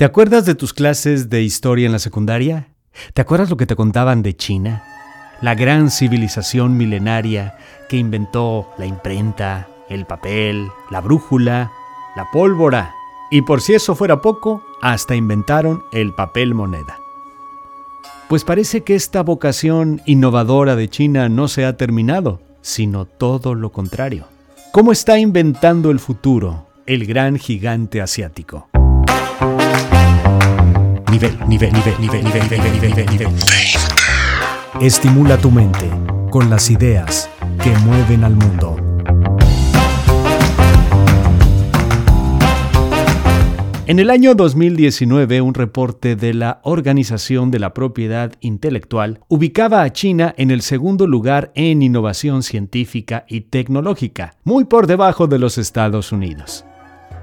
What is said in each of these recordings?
¿Te acuerdas de tus clases de historia en la secundaria? ¿Te acuerdas lo que te contaban de China? La gran civilización milenaria que inventó la imprenta, el papel, la brújula, la pólvora y por si eso fuera poco, hasta inventaron el papel moneda. Pues parece que esta vocación innovadora de China no se ha terminado, sino todo lo contrario. ¿Cómo está inventando el futuro el gran gigante asiático? Nivel, nivel, nivel, nivel, nivel, nivel, nivel, nivel. Estimula tu mente con las ideas que mueven al mundo. En el año 2019, un reporte de la Organización de la Propiedad Intelectual ubicaba a China en el segundo lugar en innovación científica y tecnológica, muy por debajo de los Estados Unidos.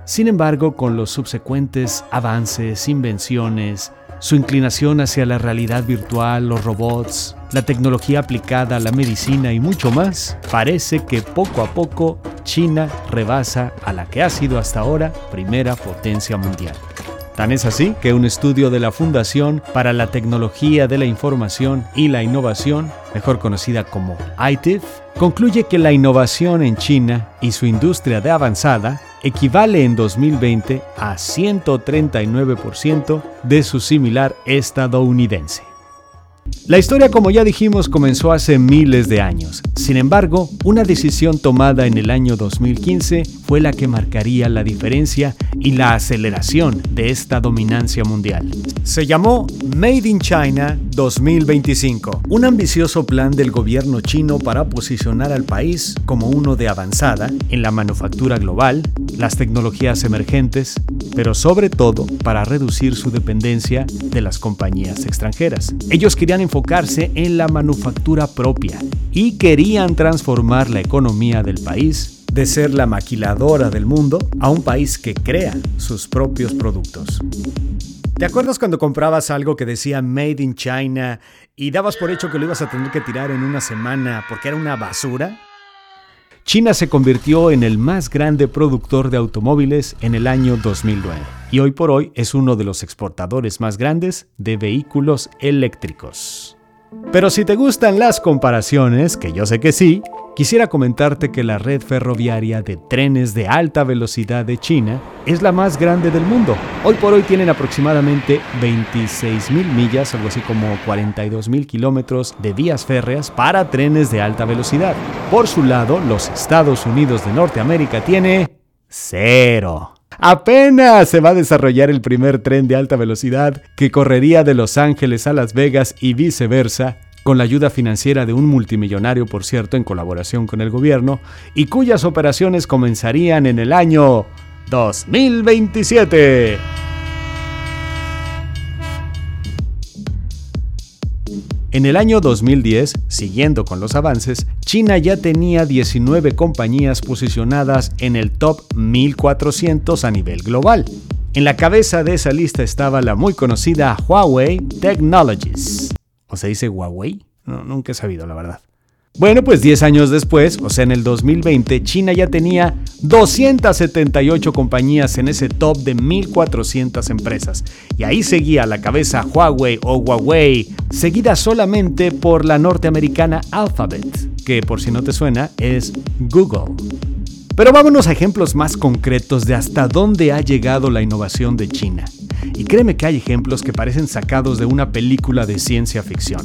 Sin embargo, con los subsecuentes avances, invenciones, su inclinación hacia la realidad virtual, los robots, la tecnología aplicada a la medicina y mucho más, parece que poco a poco China rebasa a la que ha sido hasta ahora primera potencia mundial. Tan es así que un estudio de la Fundación para la Tecnología de la Información y la Innovación, mejor conocida como ITIF, concluye que la innovación en China y su industria de avanzada equivale en 2020 a 139% de su similar estadounidense. La historia, como ya dijimos, comenzó hace miles de años. Sin embargo, una decisión tomada en el año 2015 fue la que marcaría la diferencia y la aceleración de esta dominancia mundial. Se llamó Made in China 2025, un ambicioso plan del gobierno chino para posicionar al país como uno de avanzada en la manufactura global, las tecnologías emergentes, pero sobre todo para reducir su dependencia de las compañías extranjeras. Ellos querían enfocarse en la manufactura propia y querían transformar la economía del país de ser la maquiladora del mundo a un país que crea sus propios productos. ¿Te acuerdas cuando comprabas algo que decía Made in China y dabas por hecho que lo ibas a tener que tirar en una semana porque era una basura? China se convirtió en el más grande productor de automóviles en el año 2009 y hoy por hoy es uno de los exportadores más grandes de vehículos eléctricos. Pero si te gustan las comparaciones, que yo sé que sí, quisiera comentarte que la red ferroviaria de trenes de alta velocidad de China es la más grande del mundo. Hoy por hoy tienen aproximadamente 26 mil millas, algo así como 42 mil kilómetros de vías férreas para trenes de alta velocidad. Por su lado, los Estados Unidos de Norteamérica tiene cero. Apenas se va a desarrollar el primer tren de alta velocidad que correría de Los Ángeles a Las Vegas y viceversa, con la ayuda financiera de un multimillonario, por cierto, en colaboración con el gobierno, y cuyas operaciones comenzarían en el año 2027. En el año 2010, siguiendo con los avances, China ya tenía 19 compañías posicionadas en el top 1400 a nivel global. En la cabeza de esa lista estaba la muy conocida Huawei Technologies. ¿O se dice Huawei? Nunca he sabido, la verdad. Bueno, pues 10 años después, o sea, en el 2020, China ya tenía 278 compañías en ese top de 1.400 empresas. Y ahí seguía la cabeza Huawei o Huawei, seguida solamente por la norteamericana Alphabet, que por si no te suena es Google. Pero vámonos a ejemplos más concretos de hasta dónde ha llegado la innovación de China. Y créeme que hay ejemplos que parecen sacados de una película de ciencia ficción.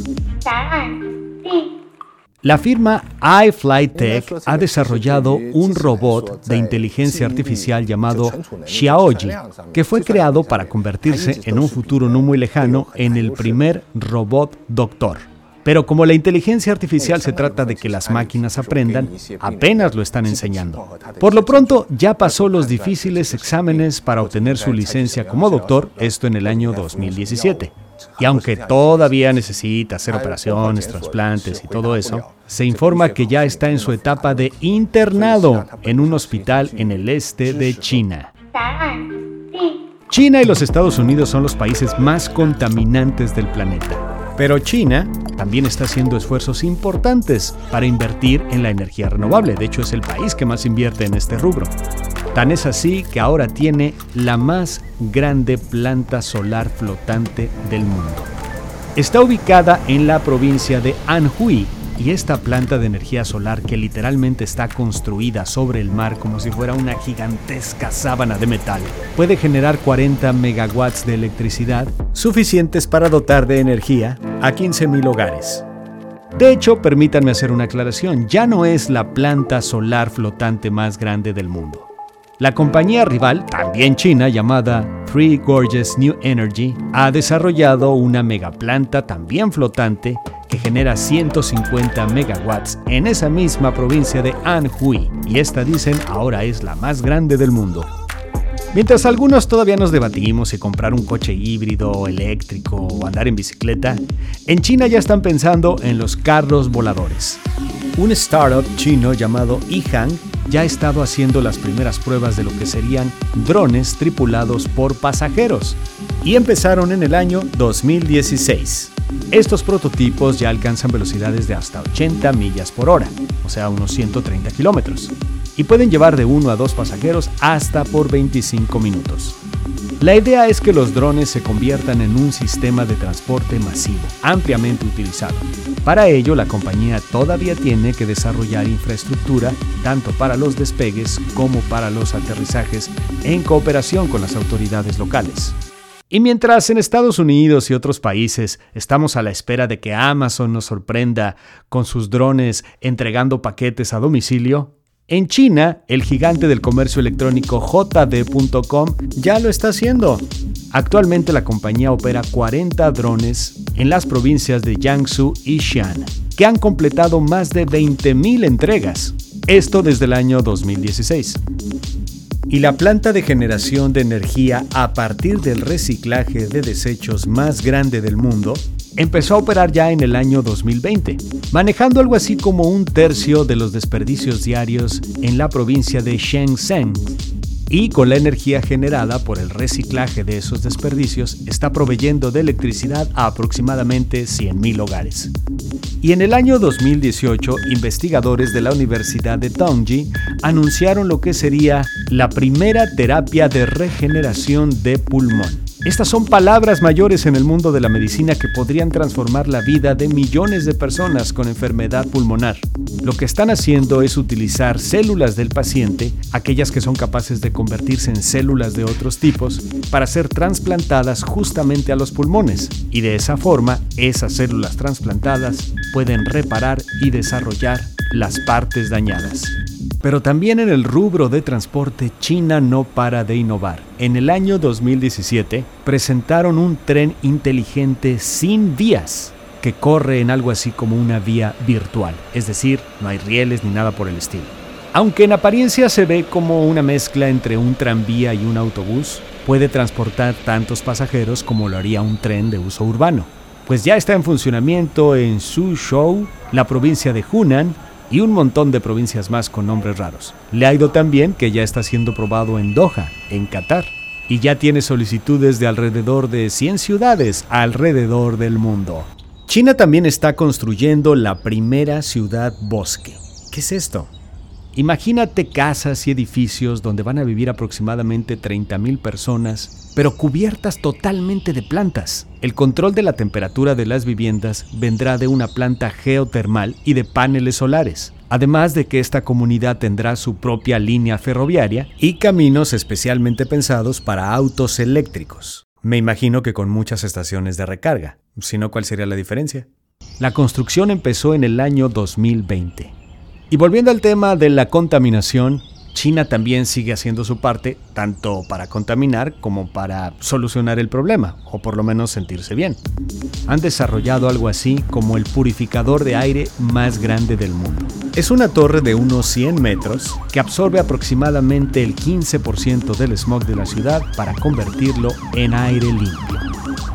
La firma iFlyTech ha desarrollado un robot de inteligencia artificial llamado Xiaoji, que fue creado para convertirse en un futuro no muy lejano en el primer robot doctor. Pero como la inteligencia artificial se trata de que las máquinas aprendan, apenas lo están enseñando. Por lo pronto, ya pasó los difíciles exámenes para obtener su licencia como doctor, esto en el año 2017. Y aunque todavía necesita hacer operaciones, trasplantes y todo eso, se informa que ya está en su etapa de internado en un hospital en el este de China. China y los Estados Unidos son los países más contaminantes del planeta. Pero China también está haciendo esfuerzos importantes para invertir en la energía renovable. De hecho, es el país que más invierte en este rubro. Tan es así que ahora tiene la más grande planta solar flotante del mundo. Está ubicada en la provincia de Anhui y esta planta de energía solar que literalmente está construida sobre el mar como si fuera una gigantesca sábana de metal, puede generar 40 megawatts de electricidad suficientes para dotar de energía a 15.000 hogares. De hecho, permítanme hacer una aclaración, ya no es la planta solar flotante más grande del mundo. La compañía rival, también china, llamada Three Gorges New Energy, ha desarrollado una megaplanta también flotante que genera 150 megawatts en esa misma provincia de Anhui, y esta dicen ahora es la más grande del mundo. Mientras algunos todavía nos debatimos si comprar un coche híbrido eléctrico o andar en bicicleta, en China ya están pensando en los carros voladores. Un startup chino llamado Yihang ya ha estado haciendo las primeras pruebas de lo que serían drones tripulados por pasajeros y empezaron en el año 2016. Estos prototipos ya alcanzan velocidades de hasta 80 millas por hora, o sea, unos 130 kilómetros y pueden llevar de uno a dos pasajeros hasta por 25 minutos. La idea es que los drones se conviertan en un sistema de transporte masivo, ampliamente utilizado. Para ello, la compañía todavía tiene que desarrollar infraestructura tanto para los despegues como para los aterrizajes en cooperación con las autoridades locales. Y mientras en Estados Unidos y otros países estamos a la espera de que Amazon nos sorprenda con sus drones entregando paquetes a domicilio, en China, el gigante del comercio electrónico JD.com ya lo está haciendo. Actualmente la compañía opera 40 drones en las provincias de Jiangsu y Xi'an, que han completado más de 20.000 entregas. Esto desde el año 2016. Y la planta de generación de energía a partir del reciclaje de desechos más grande del mundo empezó a operar ya en el año 2020, manejando algo así como un tercio de los desperdicios diarios en la provincia de Shenzhen. Y con la energía generada por el reciclaje de esos desperdicios, está proveyendo de electricidad a aproximadamente 100.000 hogares. Y en el año 2018, investigadores de la Universidad de Tongji anunciaron lo que sería la primera terapia de regeneración de pulmón estas son palabras mayores en el mundo de la medicina que podrían transformar la vida de millones de personas con enfermedad pulmonar. Lo que están haciendo es utilizar células del paciente, aquellas que son capaces de convertirse en células de otros tipos, para ser trasplantadas justamente a los pulmones. Y de esa forma, esas células trasplantadas pueden reparar y desarrollar las partes dañadas. Pero también en el rubro de transporte, China no para de innovar. En el año 2017 presentaron un tren inteligente sin vías que corre en algo así como una vía virtual, es decir, no hay rieles ni nada por el estilo. Aunque en apariencia se ve como una mezcla entre un tranvía y un autobús, puede transportar tantos pasajeros como lo haría un tren de uso urbano. Pues ya está en funcionamiento en Suzhou, la provincia de Hunan, y un montón de provincias más con nombres raros. Le ha ido tan bien que ya está siendo probado en Doha, en Qatar, y ya tiene solicitudes de alrededor de 100 ciudades alrededor del mundo. China también está construyendo la primera ciudad bosque. ¿Qué es esto? Imagínate casas y edificios donde van a vivir aproximadamente 30.000 personas, pero cubiertas totalmente de plantas. El control de la temperatura de las viviendas vendrá de una planta geotermal y de paneles solares, además de que esta comunidad tendrá su propia línea ferroviaria y caminos especialmente pensados para autos eléctricos. Me imagino que con muchas estaciones de recarga, si no, ¿cuál sería la diferencia? La construcción empezó en el año 2020 y volviendo al tema de la contaminación, China también sigue haciendo su parte, tanto para contaminar como para solucionar el problema, o por lo menos sentirse bien. Han desarrollado algo así como el purificador de aire más grande del mundo. Es una torre de unos 100 metros que absorbe aproximadamente el 15% del smog de la ciudad para convertirlo en aire limpio.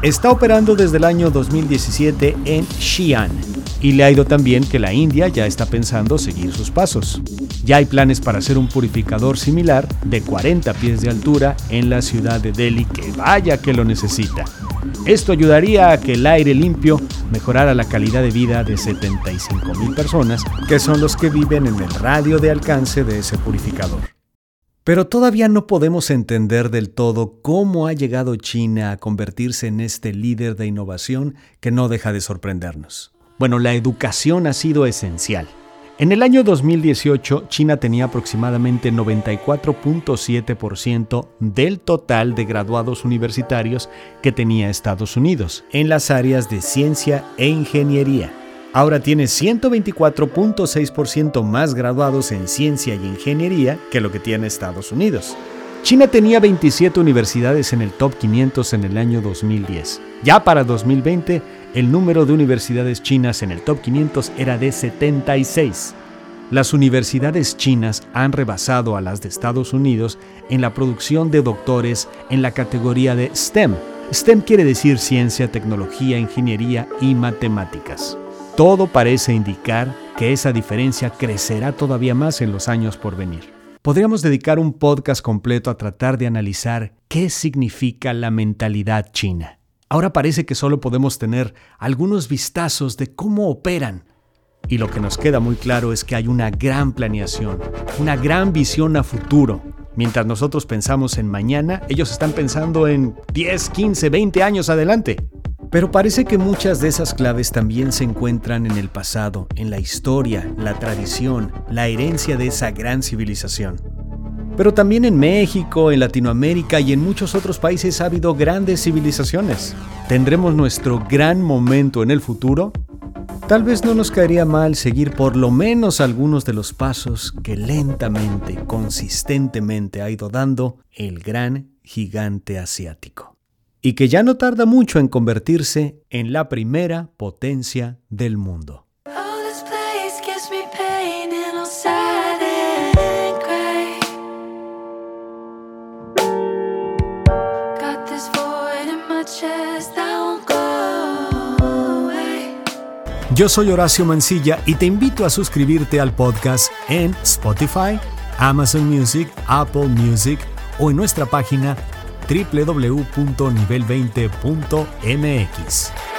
Está operando desde el año 2017 en Xi'an, y le ha ido tan bien que la India ya está pensando seguir sus pasos. Ya hay planes para hacer un purificador similar de 40 pies de altura en la ciudad de Delhi que vaya que lo necesita. Esto ayudaría a que el aire limpio mejorara la calidad de vida de 75 mil personas, que son los que viven en el radio de alcance de ese purificador. Pero todavía no podemos entender del todo cómo ha llegado China a convertirse en este líder de innovación que no deja de sorprendernos. Bueno, la educación ha sido esencial. En el año 2018, China tenía aproximadamente 94.7% del total de graduados universitarios que tenía Estados Unidos en las áreas de ciencia e ingeniería. Ahora tiene 124.6% más graduados en ciencia y ingeniería que lo que tiene Estados Unidos. China tenía 27 universidades en el top 500 en el año 2010. Ya para 2020, el número de universidades chinas en el top 500 era de 76. Las universidades chinas han rebasado a las de Estados Unidos en la producción de doctores en la categoría de STEM. STEM quiere decir ciencia, tecnología, ingeniería y matemáticas. Todo parece indicar que esa diferencia crecerá todavía más en los años por venir. Podríamos dedicar un podcast completo a tratar de analizar qué significa la mentalidad china. Ahora parece que solo podemos tener algunos vistazos de cómo operan. Y lo que nos queda muy claro es que hay una gran planeación, una gran visión a futuro. Mientras nosotros pensamos en mañana, ellos están pensando en 10, 15, 20 años adelante. Pero parece que muchas de esas claves también se encuentran en el pasado, en la historia, la tradición, la herencia de esa gran civilización. Pero también en México, en Latinoamérica y en muchos otros países ha habido grandes civilizaciones. ¿Tendremos nuestro gran momento en el futuro? Tal vez no nos caería mal seguir por lo menos algunos de los pasos que lentamente, consistentemente ha ido dando el gran gigante asiático. Y que ya no tarda mucho en convertirse en la primera potencia del mundo. Yo soy Horacio Mancilla y te invito a suscribirte al podcast en Spotify, Amazon Music, Apple Music o en nuestra página www.nivel20.mx.